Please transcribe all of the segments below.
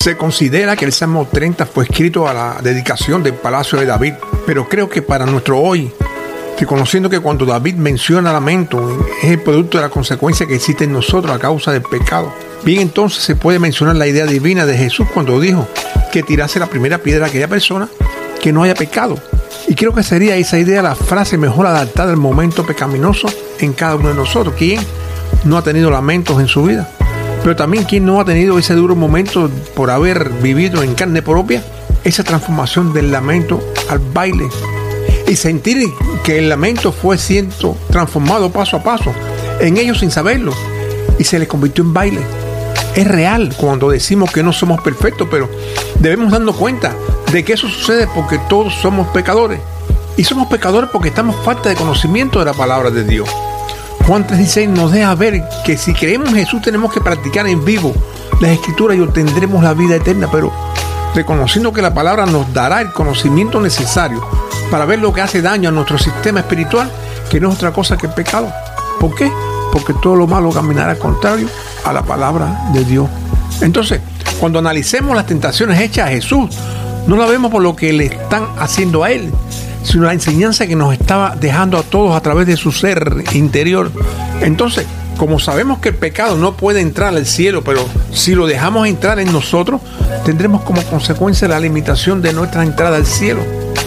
Se considera que el Salmo 30 fue escrito a la dedicación del palacio de David, pero creo que para nuestro hoy, reconociendo que cuando David menciona lamento es el producto de la consecuencia que existe en nosotros a causa del pecado, bien entonces se puede mencionar la idea divina de Jesús cuando dijo que tirase la primera piedra a aquella persona que no haya pecado. Y creo que sería esa idea la frase mejor adaptada al momento pecaminoso en cada uno de nosotros. ¿Quién no ha tenido lamentos en su vida? Pero también quien no ha tenido ese duro momento por haber vivido en carne propia esa transformación del lamento al baile y sentir que el lamento fue siendo transformado paso a paso en ellos sin saberlo y se les convirtió en baile. Es real cuando decimos que no somos perfectos, pero debemos darnos cuenta de que eso sucede porque todos somos pecadores. Y somos pecadores porque estamos falta de conocimiento de la palabra de Dios. Juan 3:16 nos deja ver que si creemos en Jesús tenemos que practicar en vivo las escrituras y obtendremos la vida eterna, pero reconociendo que la palabra nos dará el conocimiento necesario para ver lo que hace daño a nuestro sistema espiritual, que no es otra cosa que el pecado. ¿Por qué? Porque todo lo malo caminará contrario a la palabra de Dios. Entonces, cuando analicemos las tentaciones hechas a Jesús, no la vemos por lo que le están haciendo a Él, sino la enseñanza que nos estaba dejando a todos a través de su ser interior. Entonces, como sabemos que el pecado no puede entrar al cielo, pero si lo dejamos entrar en nosotros, tendremos como consecuencia la limitación de nuestra entrada al cielo.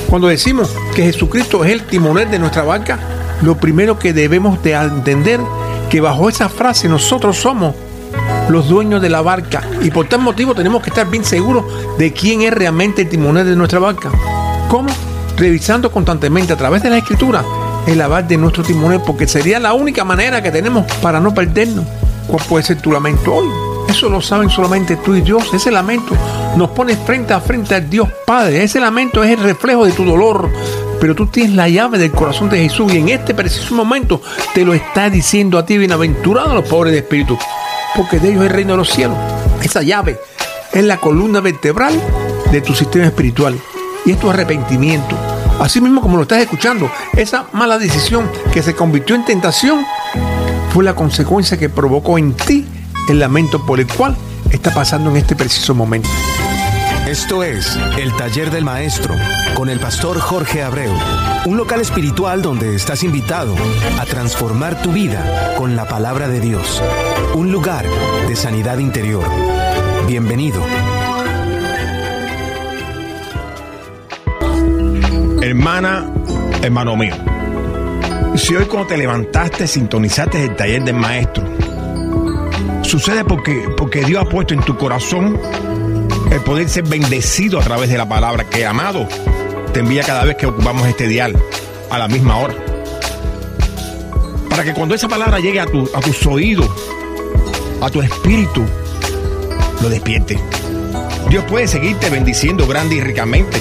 Cuando decimos que Jesucristo es el timonel de nuestra barca, lo primero que debemos de entender que bajo esa frase nosotros somos los dueños de la barca y por tal motivo tenemos que estar bien seguros de quién es realmente el timonel de nuestra barca. ¿Cómo? Revisando constantemente a través de la escritura el aval de nuestro timonel, porque sería la única manera que tenemos para no perdernos. ¿Cuál puede ser tu lamento hoy? Eso lo saben solamente tú y Dios. Ese lamento nos pone frente a frente al Dios Padre. Ese lamento es el reflejo de tu dolor. Pero tú tienes la llave del corazón de Jesús y en este preciso momento te lo está diciendo a ti, bienaventurado los pobres de espíritu, porque de ellos es el reino de los cielos. Esa llave es la columna vertebral de tu sistema espiritual y es arrepentimiento. Así mismo como lo estás escuchando, esa mala decisión que se convirtió en tentación fue la consecuencia que provocó en ti el lamento por el cual está pasando en este preciso momento. Esto es El Taller del Maestro con el pastor Jorge Abreu, un local espiritual donde estás invitado a transformar tu vida con la palabra de Dios, un lugar de sanidad interior. Bienvenido. Hermana, hermano mío, si hoy cuando te levantaste sintonizaste el taller del maestro, sucede porque, porque Dios ha puesto en tu corazón el poder ser bendecido a través de la palabra que amado te envía cada vez que ocupamos este dial a la misma hora. Para que cuando esa palabra llegue a, tu, a tus oídos, a tu espíritu, lo despierte. Dios puede seguirte bendiciendo grande y ricamente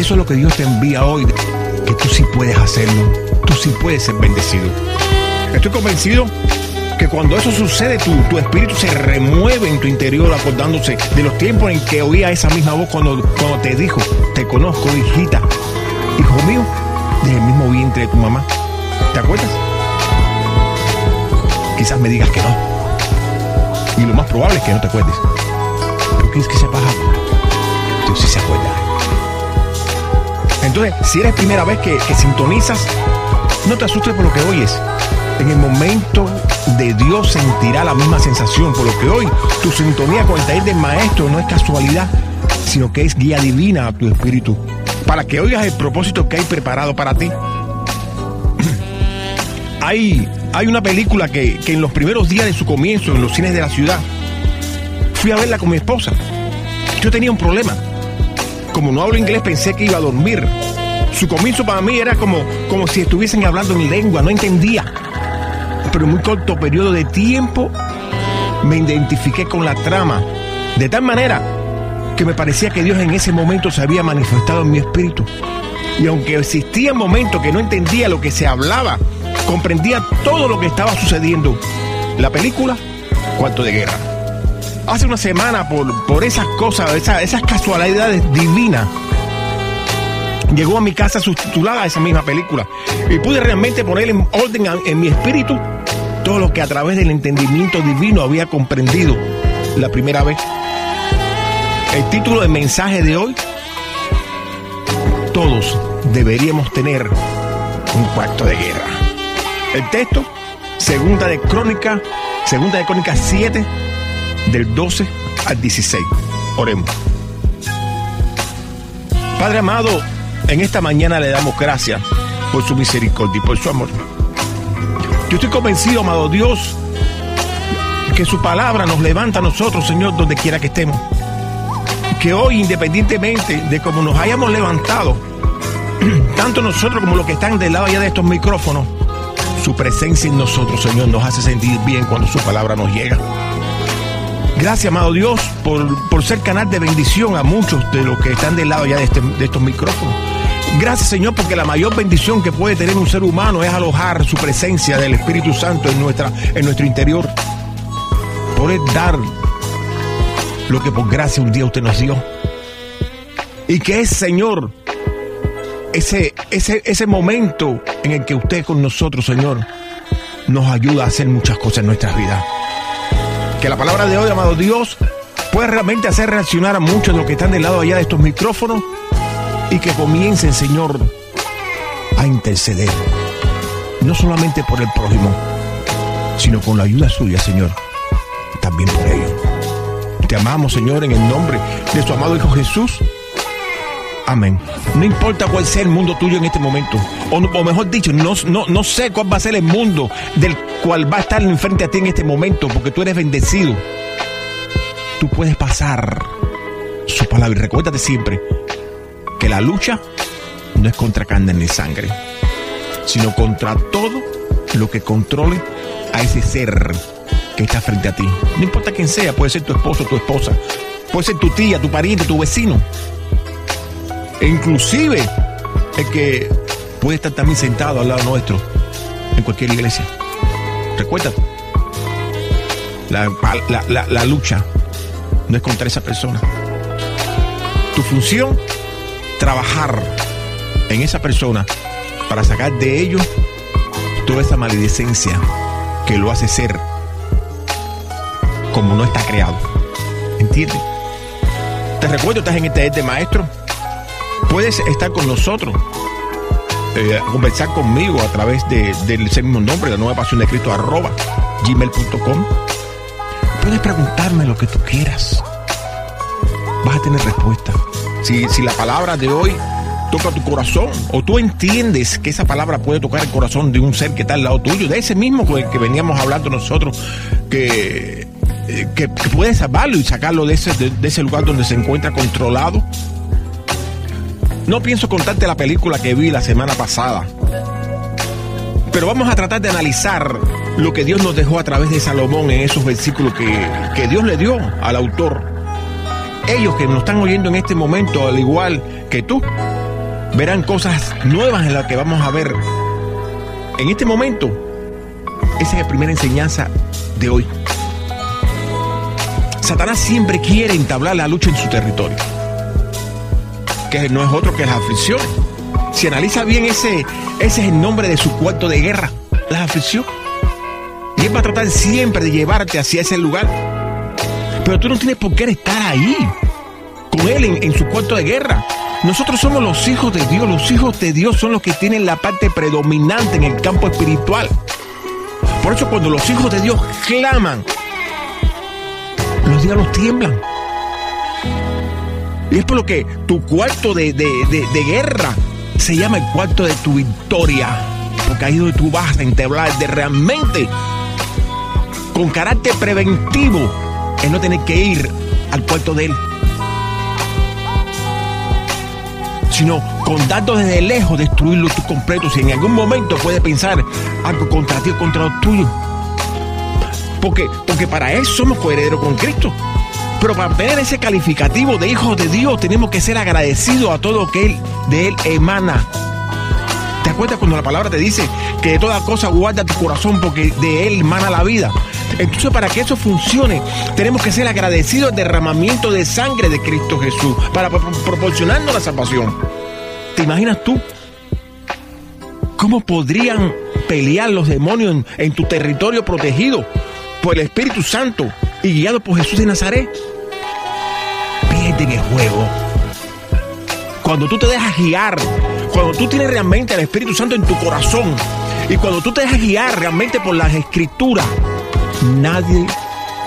eso es lo que Dios te envía hoy, que tú sí puedes hacerlo, tú sí puedes ser bendecido. Estoy convencido que cuando eso sucede, tu, tu espíritu se remueve en tu interior acordándose de los tiempos en que oía esa misma voz cuando, cuando te dijo, te conozco, hijita, hijo mío, desde el mismo vientre de tu mamá. ¿Te acuerdas? Quizás me digas que no. Y lo más probable es que no te acuerdes. Pero quieres que sepas algo. Dios sí se acuerda. Entonces, si eres primera vez que, sintonizas, no te asustes por lo que oyes. En el momento de Dios sentirá la misma sensación, por lo que hoy tu sintonía con el taller del maestro no es casualidad, sino que es guía divina a tu espíritu, para que oigas el propósito que hay preparado para ti. hay, hay una película que, que en los primeros días de su comienzo en los cines de la ciudad, fui a verla con mi esposa. Yo tenía un problema como no hablo inglés, pensé que iba a dormir. Su comienzo para mí era como, como si estuviesen hablando en lengua, no entendía. Pero en muy corto periodo de tiempo me identifiqué con la trama. De tal manera que me parecía que Dios en ese momento se había manifestado en mi espíritu. Y aunque existía momentos que no entendía lo que se hablaba, comprendía todo lo que estaba sucediendo. La película, Cuarto de Guerra hace una semana por, por esas cosas, esas, casualidades divinas. Llegó a mi casa subtitulada esa misma película y pude realmente poner en orden en mi espíritu todo lo que a través del entendimiento divino había comprendido la primera vez. El título del mensaje de hoy, todos deberíamos tener un cuarto de guerra. El texto, segunda de Crónica, segunda de Crónica 7, del 12 al 16. Oremos. Padre amado, en esta mañana le damos gracias por su misericordia y por su amor. Yo estoy convencido, amado Dios, que su palabra nos levanta a nosotros, Señor, donde quiera que estemos que hoy, independientemente de cómo nos hayamos levantado, tanto nosotros como los que están del lado allá de estos micrófonos, su presencia en nosotros, Señor, nos hace sentir bien cuando su palabra nos llega. Gracias, amado Dios, por, ser canal de bendición a muchos de los que están del lado allá de, este, de estos micrófonos. Gracias, Señor, porque la mayor bendición que puede tener un ser humano es alojar su presencia del Espíritu Santo en, nuestra, en nuestro interior. Poder dar lo que por gracia un día usted nos dio. Y que es, Señor, ese, ese, ese momento en el que usted con nosotros, Señor, nos ayuda a hacer muchas cosas en nuestras vidas. Que la palabra de hoy, amado Dios, pueda realmente hacer reaccionar a muchos de los que están del lado allá de estos micrófonos y que comiencen, Señor, a interceder. No solamente por el prójimo, sino con la ayuda suya, Señor, también por ellos. Te amamos, Señor, en el nombre de su amado Hijo Jesús. Amén. No importa cuál sea el mundo tuyo en este momento, o, mejor dicho, no, no, no sé cuál va a ser el mundo del cual va a estar enfrente a ti en este momento, porque tú eres bendecido. Tú puedes pasar su palabra y recuérdate siempre que la lucha no es contra carne ni sangre, sino contra todo lo que controle a ese ser que está frente a ti. No importa quién sea, puede ser tu esposo, tu esposa, puede ser tu tía, tu pariente, tu vecino. E inclusive el que puede estar también sentado al lado nuestro en cualquier iglesia. Recuerda, la, la lucha no es contra esa persona. Tu función, trabajar en esa persona para sacar de ellos toda esa maledicencia que lo hace ser como no está creado. ¿Entiendes? Te recuerdo, estás en este de maestro. Puedes estar con nosotros, eh, conversar conmigo a través de, del mismo nombre, la nueva pasión de Cristo, arroba gmail.com. Puedes preguntarme lo que tú quieras. Vas a tener respuesta. Si, si la palabra de hoy toca tu corazón o tú entiendes que esa palabra puede tocar el corazón de un ser que está al lado tuyo, de ese mismo con el que veníamos hablando nosotros, que eh, que, puede salvarlo y sacarlo de ese, de, ese lugar donde se encuentra controlado. No pienso contarte la película que vi la semana pasada, pero vamos a tratar de analizar lo que Dios nos dejó a través de Salomón en esos versículos que, que Dios le dio al autor. Ellos que nos están oyendo en este momento, al igual que tú, verán cosas nuevas en las que vamos a ver en este momento. Esa es la primera enseñanza de hoy. Satanás siempre quiere entablar la lucha en su territorio, no es otro que las aflicciones. Si analiza bien ese, ese es el nombre de su cuarto de guerra, las aflicciones. Y él va a tratar siempre de llevarte hacia ese lugar. Pero tú no tienes por qué estar ahí, con él en, en su cuarto de guerra. Nosotros somos los hijos de Dios. Los hijos de Dios son los que tienen la parte predominante en el campo espiritual. Por eso cuando los hijos de Dios claman los diablos tiemblan. Y es por lo que tu cuarto de, guerra se llama el cuarto de tu victoria. Porque ahí es donde tú vas a entablar de realmente, con carácter preventivo, es no tener que ir al cuarto de él. Sino con datos desde lejos destruirlo tú completo. Si en algún momento puedes pensar algo contra ti o contra los tuyos porque, porque para eso somos coherederos con Cristo. Pero para obtener ese calificativo de hijos de Dios tenemos que ser agradecidos a todo lo que Él, de Él emana. ¿Te acuerdas cuando la palabra te dice que de toda cosa guarda tu corazón porque de Él emana la vida? Entonces para que eso funcione tenemos que ser agradecidos al derramamiento de sangre de Cristo Jesús para proporcionarnos la salvación. ¿Te imaginas tú cómo podrían pelear los demonios en tu territorio protegido? por el Espíritu Santo y guiado por Jesús de Nazaret. sales del juego, cuando tú te dejas guiar, cuando tú tienes realmente el Espíritu Santo en tu corazón y cuando tú te dejas guiar realmente por las escrituras, nadie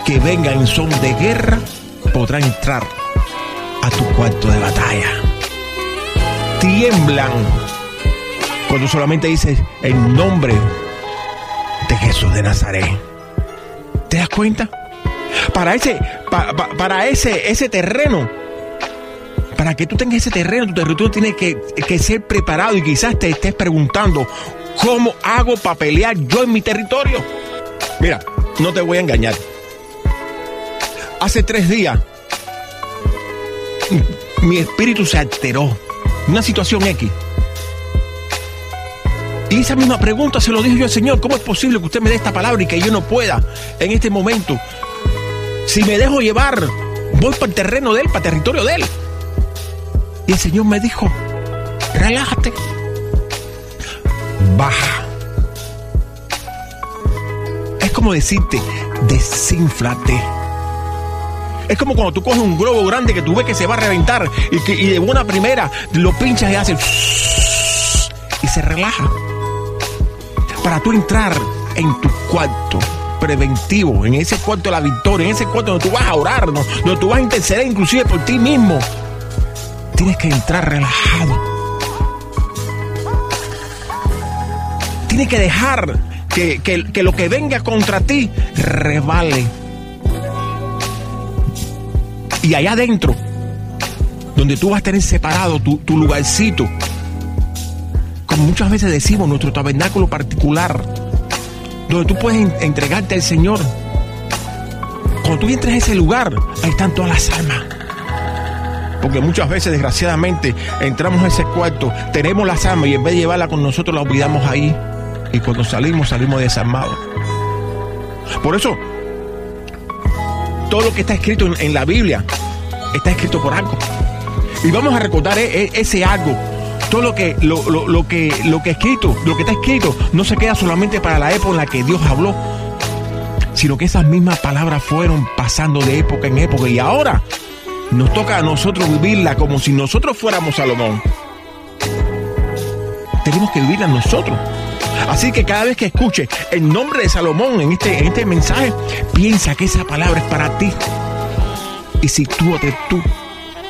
que venga en son de guerra podrá entrar a tu cuarto de batalla. Tiemblan cuando solamente dices el nombre de Jesús de Nazaret. ¿Te das cuenta? Para ese, para ese, ese terreno, para que tú tengas ese terreno, tu territorio tiene que, que ser preparado y quizás te estés preguntando, ¿cómo hago para pelear yo en mi territorio? Mira, no te voy a engañar. Hace tres días, mi espíritu se alteró. Una situación X. Y esa misma pregunta se lo dije yo al Señor. ¿Cómo es posible que usted me dé esta palabra y que yo no pueda en este momento? Si me dejo llevar, voy para el terreno de Él, para el territorio de Él. Y el Señor me dijo, relájate. Baja. Es como decirte, desínflate. Es como cuando tú coges un globo grande que tú ves que se va a reventar y, que, y de buena primera lo pinchas y hace y se relaja. Para tú entrar en tu cuarto preventivo, en ese cuarto de la victoria, en ese cuarto donde tú vas a orar, donde tú vas a interceder inclusive por ti mismo, tienes que entrar relajado. Tienes que dejar que, que lo que venga contra ti revale y allá adentro, donde tú vas a tener separado tu, lugarcito, como muchas veces decimos, nuestro tabernáculo particular, donde tú puedes entregarte al Señor. Cuando tú entres a ese lugar, ahí están todas las almas. Porque muchas veces, desgraciadamente, entramos a ese cuarto, tenemos las almas y en vez de llevarla con nosotros, la olvidamos ahí. Y cuando salimos, salimos desarmados. Por eso, todo lo que está escrito en, la Biblia está escrito por algo. Y vamos a recordar e, e, ese algo. Todo lo que, lo, que, lo que escrito, lo que está escrito, no se queda solamente para la época en la que Dios habló, sino que esas mismas palabras fueron pasando de época en época. Y ahora nos toca a nosotros vivirla como si nosotros fuéramos Salomón. Tenemos que vivirla nosotros. Así que cada vez que escuche el nombre de Salomón en este, este mensaje, piensa que esa palabra es para ti. Y sitúate tú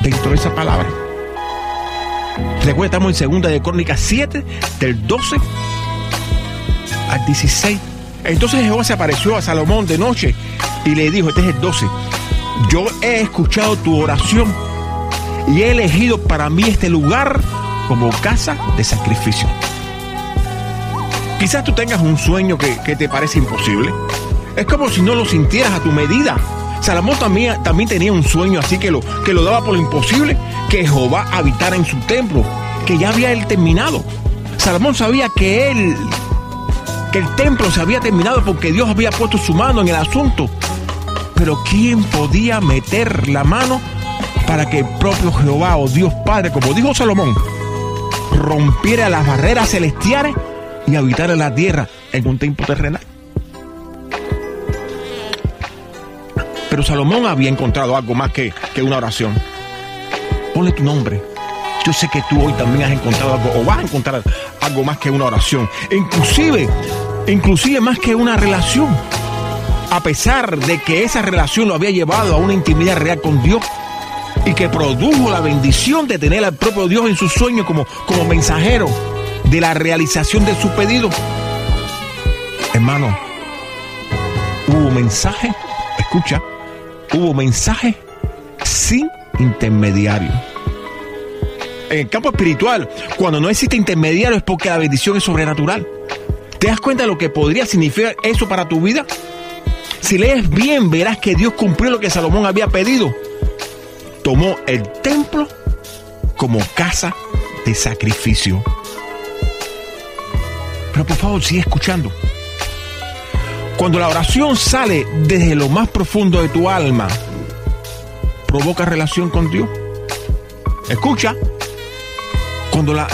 dentro de esa palabra. Recuerda, estamos en segunda de Crónicas 7, del 12 al 16. Entonces Jehová se apareció a Salomón de noche y le dijo, este es el 12, yo he escuchado tu oración y he elegido para mí este lugar como casa de sacrificio. Quizás tú tengas un sueño que, te parece imposible. Es como si no lo sintieras a tu medida. Salomón también, tenía un sueño así que lo, que lo daba por lo imposible, que Jehová habitara en su templo, que ya había él terminado. Salomón sabía que él, que el templo se había terminado porque Dios había puesto su mano en el asunto. Pero ¿quién podía meter la mano para que el propio Jehová o Dios Padre, como dijo Salomón, rompiera las barreras celestiales y habitar en la tierra en un tiempo terrenal. Salomón había encontrado algo más que, que una oración. Ponle tu nombre. Yo sé que tú hoy también has encontrado algo, o vas a encontrar algo más que una oración. inclusive, inclusive más que una relación. A pesar de que esa relación lo había llevado a una intimidad real con Dios y que produjo la bendición de tener al propio Dios en su sueño como, como mensajero de la realización de su pedido. Hermano, hubo mensaje, escucha, hubo mensaje sin intermediario. En el campo espiritual, cuando no existe intermediario es porque la bendición es sobrenatural. ¿Te das cuenta de lo que podría significar eso para tu vida? Si lees bien, verás que Dios cumplió lo que Salomón había pedido. Tomó el templo como casa de sacrificio. Pero por favor, sigue escuchando. Cuando la oración sale desde lo más profundo de tu alma, provoca relación con Dios. Escucha. Cuando, la,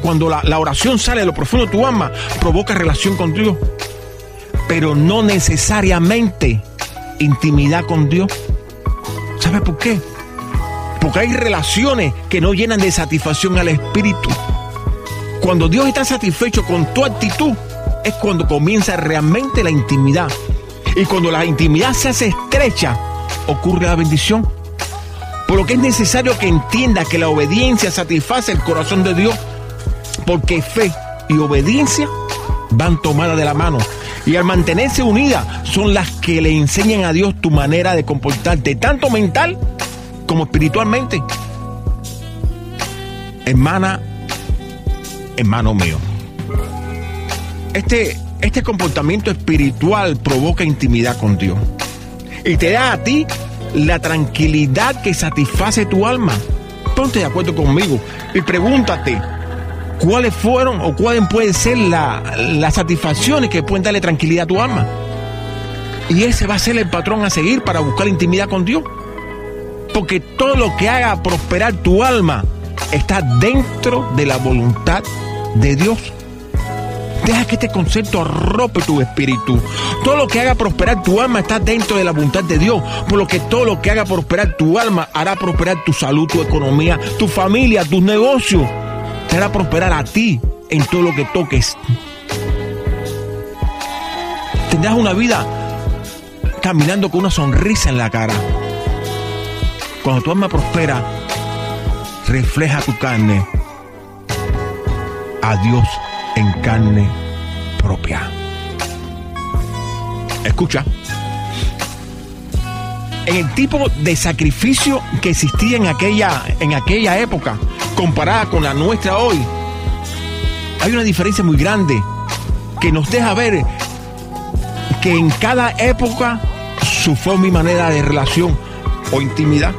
cuando, la, oración sale de lo profundo de tu alma, provoca relación con Dios. Pero no necesariamente intimidad con Dios. ¿Sabes por qué? Porque hay relaciones que no llenan de satisfacción al espíritu. Cuando Dios está satisfecho con tu actitud, es cuando comienza realmente la intimidad. Y cuando la intimidad se hace estrecha, ocurre la bendición. Por lo que es necesario que entienda que la obediencia satisface el corazón de Dios. Porque fe y obediencia van tomadas de la mano. Y al mantenerse unidas son las que le enseñan a Dios tu manera de comportarte, tanto mental como espiritualmente. Hermana, hermano mío. Este, este comportamiento espiritual provoca intimidad con Dios. Y te da a ti la tranquilidad que satisface tu alma. Ponte de acuerdo conmigo y pregúntate, cuáles fueron o cuáles pueden ser las satisfacciones que pueden darle tranquilidad a tu alma. Y ese va a ser el patrón a seguir para buscar intimidad con Dios. Porque todo lo que haga prosperar tu alma está dentro de la voluntad de Dios. Deja que este concepto arrope tu espíritu. Todo lo que haga prosperar tu alma está dentro de la voluntad de Dios. Por lo que todo lo que haga prosperar tu alma hará prosperar tu salud, tu economía, tu familia, tus negocios te hará prosperar a ti en todo lo que toques. Tendrás una vida caminando con una sonrisa en la cara. Cuando tu alma prospera, refleja tu carne a Dios en carne propia. Escucha. En el tipo de sacrificio que existía en aquella, en aquella época, comparada con la nuestra hoy, hay una diferencia muy grande que nos deja ver que en cada época su forma y manera de relación o intimidad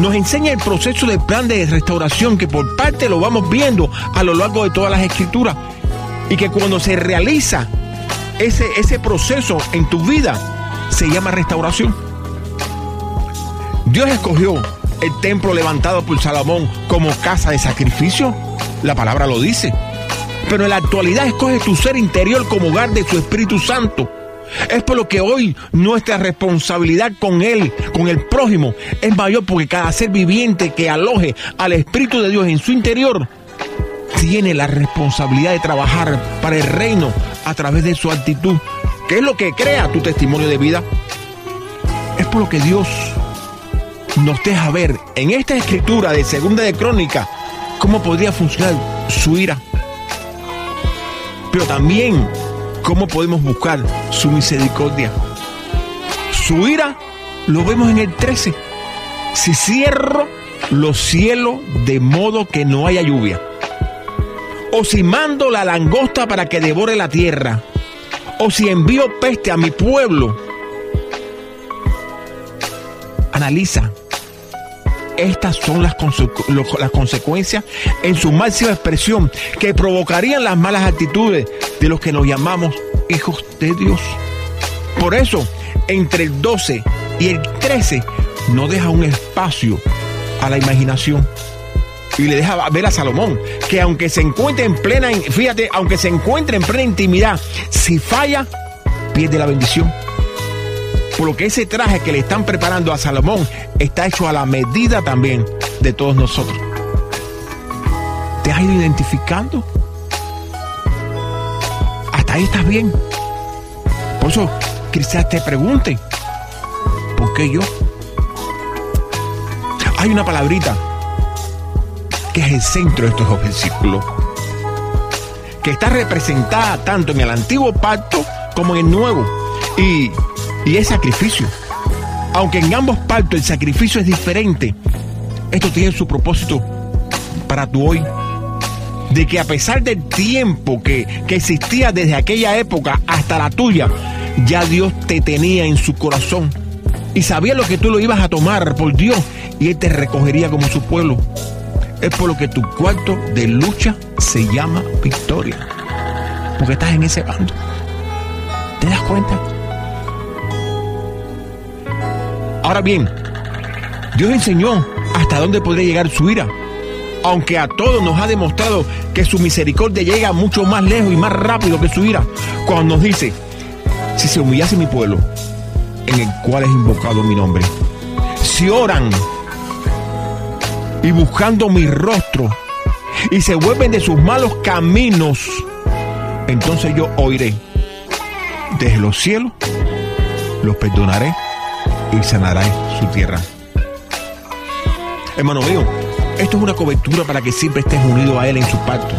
nos enseña el proceso del plan de restauración que por parte lo vamos viendo a lo largo de todas las escrituras y que cuando se realiza ese, ese proceso en tu vida se llama restauración. Dios escogió el templo levantado por Salomón como casa de sacrificio? La palabra lo dice. Pero en la actualidad escoge tu ser interior como hogar de su Espíritu Santo. Es por lo que hoy nuestra responsabilidad con Él, con el prójimo, es mayor porque cada ser viviente que aloje al Espíritu de Dios en su interior tiene la responsabilidad de trabajar para el reino a través de su actitud, que es lo que crea tu testimonio de vida. Es por lo que Dios nos deja ver en esta escritura de Segunda de Crónica cómo podría funcionar su ira. Pero también cómo podemos buscar su misericordia. Su ira lo vemos en el 13. Si cierro los cielos de modo que no haya lluvia. O si mando la langosta para que devore la tierra. O si envío peste a mi pueblo. Analiza estas son las, las consecuencias en su máxima expresión que provocarían las malas actitudes de los que nos llamamos hijos de Dios. Por eso, entre el 12 y el 13 no deja un espacio a la imaginación. Y le deja ver a Salomón que aunque se encuentre en plena, fíjate, aunque se encuentre en plena intimidad, si falla, pierde la bendición. Por lo que ese traje que le están preparando a Salomón está hecho a la medida también de todos nosotros. ¿Te has ido identificando? Ahí estás bien. Por eso quizás te pregunte, ¿por qué yo? Hay una palabrita que es el centro de estos versículos, que está representada tanto en el antiguo pacto como en el nuevo. Y y es sacrificio. Aunque en ambos pactos el sacrificio es diferente, esto tiene su propósito para tu hoy. De que a pesar del tiempo que, que existía desde aquella época hasta la tuya, ya Dios te tenía en su corazón y sabía lo que tú lo ibas a tomar por Dios y Él te recogería como su pueblo. Es por lo que tu cuarto de lucha se llama victoria. Porque estás en ese bando. ¿Te das cuenta? Ahora bien, Dios enseñó hasta dónde podría llegar su ira, aunque a todos nos ha demostrado que su misericordia llega mucho más lejos y más rápido que su ira, cuando nos dice, si se humillase mi pueblo, en el cual es invocado mi nombre, si oran y buscando mi rostro y se vuelven de sus malos caminos, entonces yo oiré desde los cielos, los perdonaré y sanaré su tierra. Hermano mío, esto es una cobertura para que siempre estés unido a Él en su pacto,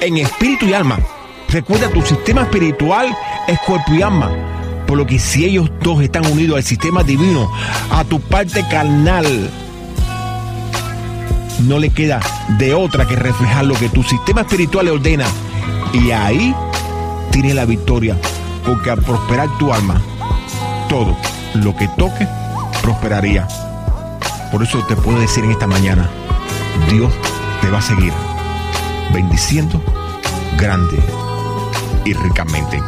en espíritu y alma. Recuerda, tu sistema espiritual es cuerpo y alma. Por lo que si ellos dos están unidos al sistema divino, a tu parte carnal, no le queda de otra que reflejar lo que tu sistema espiritual le ordena. Y ahí tiene la victoria. Porque al prosperar tu alma, todo lo que toque prosperaría. Por eso te puedo decir en esta mañana, Dios te va a seguir bendiciendo grande y ricamente.